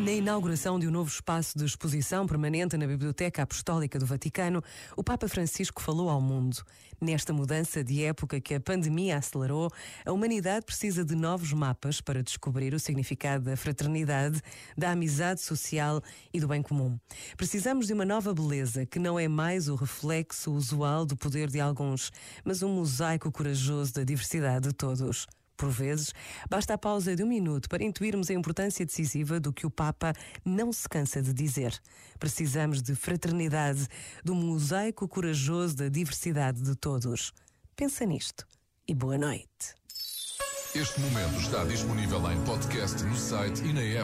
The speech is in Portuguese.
Na inauguração de um novo espaço de exposição permanente na Biblioteca Apostólica do Vaticano, o Papa Francisco falou ao mundo. Nesta mudança de época que a pandemia acelerou, a humanidade precisa de novos mapas para descobrir o significado da fraternidade, da amizade social e do bem comum. Precisamos de uma nova beleza que não é mais o reflexo usual do poder de alguns, mas um mosaico corajoso da diversidade de todos. Por vezes, basta a pausa de um minuto para intuirmos a importância decisiva do que o Papa não se cansa de dizer. Precisamos de fraternidade, do mosaico corajoso da diversidade de todos. Pensa nisto e boa noite. Este momento está disponível em podcast no site e na app.